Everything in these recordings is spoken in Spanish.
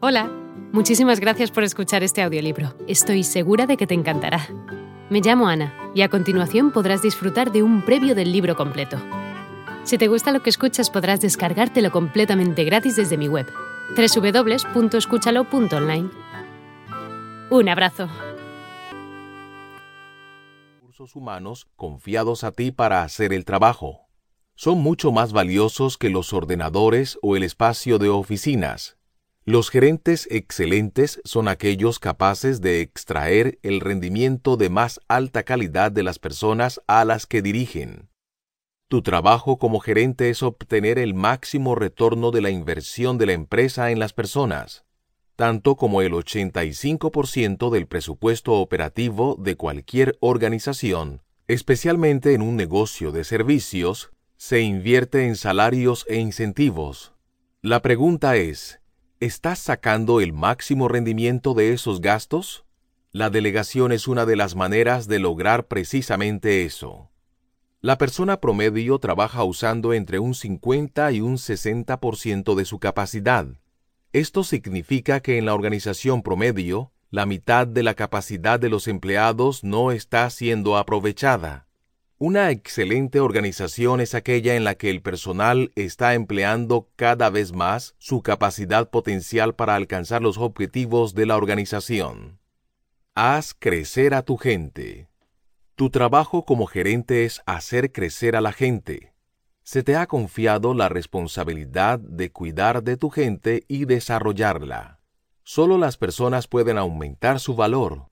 Hola, muchísimas gracias por escuchar este audiolibro. Estoy segura de que te encantará. Me llamo Ana y a continuación podrás disfrutar de un previo del libro completo. Si te gusta lo que escuchas podrás descargártelo completamente gratis desde mi web, www.escúchalo.online. Un abrazo. Recursos humanos confiados a ti para hacer el trabajo. Son mucho más valiosos que los ordenadores o el espacio de oficinas los gerentes excelentes son aquellos capaces de extraer el rendimiento de más alta calidad de las personas a las que dirigen. Tu trabajo como gerente es obtener el máximo retorno de la inversión de la empresa en las personas, tanto como el 85% del presupuesto operativo de cualquier organización, especialmente en un negocio de servicios, se invierte en salarios e incentivos. La pregunta es, ¿Estás sacando el máximo rendimiento de esos gastos? La delegación es una de las maneras de lograr precisamente eso. La persona promedio trabaja usando entre un 50 y un 60% de su capacidad. Esto significa que en la organización promedio, la mitad de la capacidad de los empleados no está siendo aprovechada. Una excelente organización es aquella en la que el personal está empleando cada vez más su capacidad potencial para alcanzar los objetivos de la organización. Haz crecer a tu gente. Tu trabajo como gerente es hacer crecer a la gente. Se te ha confiado la responsabilidad de cuidar de tu gente y desarrollarla. Solo las personas pueden aumentar su valor,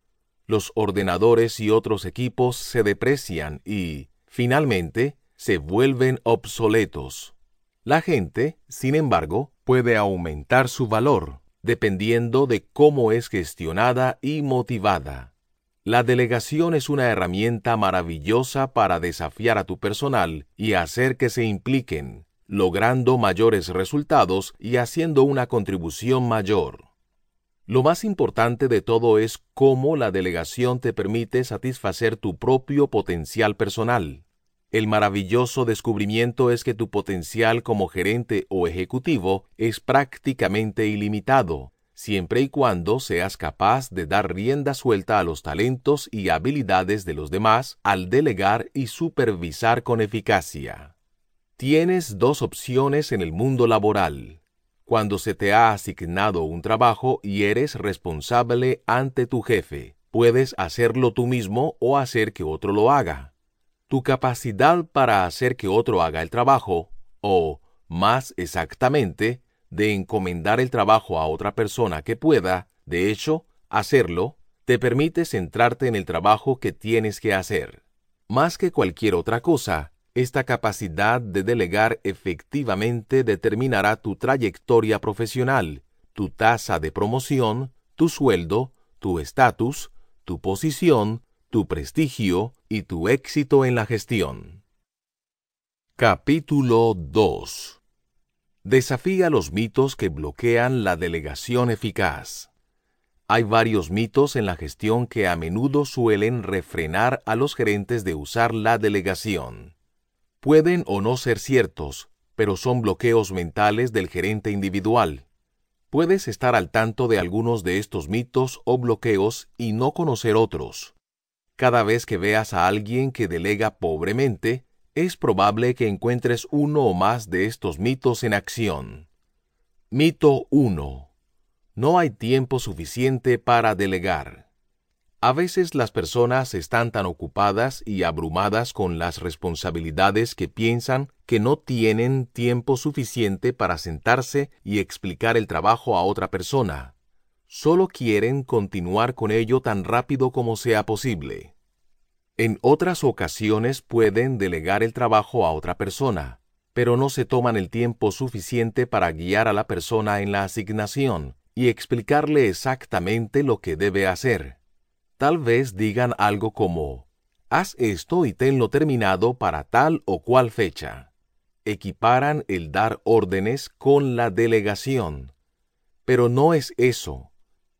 los ordenadores y otros equipos se deprecian y, finalmente, se vuelven obsoletos. La gente, sin embargo, puede aumentar su valor, dependiendo de cómo es gestionada y motivada. La delegación es una herramienta maravillosa para desafiar a tu personal y hacer que se impliquen, logrando mayores resultados y haciendo una contribución mayor. Lo más importante de todo es cómo la delegación te permite satisfacer tu propio potencial personal. El maravilloso descubrimiento es que tu potencial como gerente o ejecutivo es prácticamente ilimitado, siempre y cuando seas capaz de dar rienda suelta a los talentos y habilidades de los demás al delegar y supervisar con eficacia. Tienes dos opciones en el mundo laboral cuando se te ha asignado un trabajo y eres responsable ante tu jefe. Puedes hacerlo tú mismo o hacer que otro lo haga. Tu capacidad para hacer que otro haga el trabajo, o, más exactamente, de encomendar el trabajo a otra persona que pueda, de hecho, hacerlo, te permite centrarte en el trabajo que tienes que hacer. Más que cualquier otra cosa, esta capacidad de delegar efectivamente determinará tu trayectoria profesional, tu tasa de promoción, tu sueldo, tu estatus, tu posición, tu prestigio y tu éxito en la gestión. Capítulo 2 Desafía los mitos que bloquean la delegación eficaz. Hay varios mitos en la gestión que a menudo suelen refrenar a los gerentes de usar la delegación. Pueden o no ser ciertos, pero son bloqueos mentales del gerente individual. Puedes estar al tanto de algunos de estos mitos o bloqueos y no conocer otros. Cada vez que veas a alguien que delega pobremente, es probable que encuentres uno o más de estos mitos en acción. Mito 1. No hay tiempo suficiente para delegar. A veces las personas están tan ocupadas y abrumadas con las responsabilidades que piensan que no tienen tiempo suficiente para sentarse y explicar el trabajo a otra persona. Solo quieren continuar con ello tan rápido como sea posible. En otras ocasiones pueden delegar el trabajo a otra persona, pero no se toman el tiempo suficiente para guiar a la persona en la asignación y explicarle exactamente lo que debe hacer tal vez digan algo como, haz esto y tenlo terminado para tal o cual fecha. Equiparan el dar órdenes con la delegación. Pero no es eso,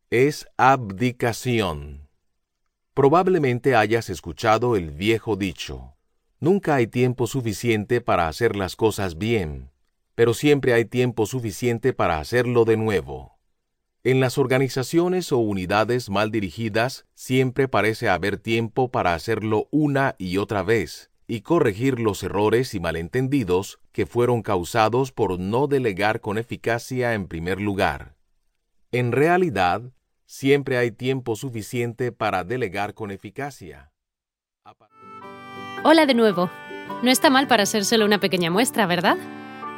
es abdicación. Probablemente hayas escuchado el viejo dicho, nunca hay tiempo suficiente para hacer las cosas bien, pero siempre hay tiempo suficiente para hacerlo de nuevo. En las organizaciones o unidades mal dirigidas siempre parece haber tiempo para hacerlo una y otra vez y corregir los errores y malentendidos que fueron causados por no delegar con eficacia en primer lugar. En realidad, siempre hay tiempo suficiente para delegar con eficacia. Hola de nuevo. No está mal para ser solo una pequeña muestra, ¿verdad?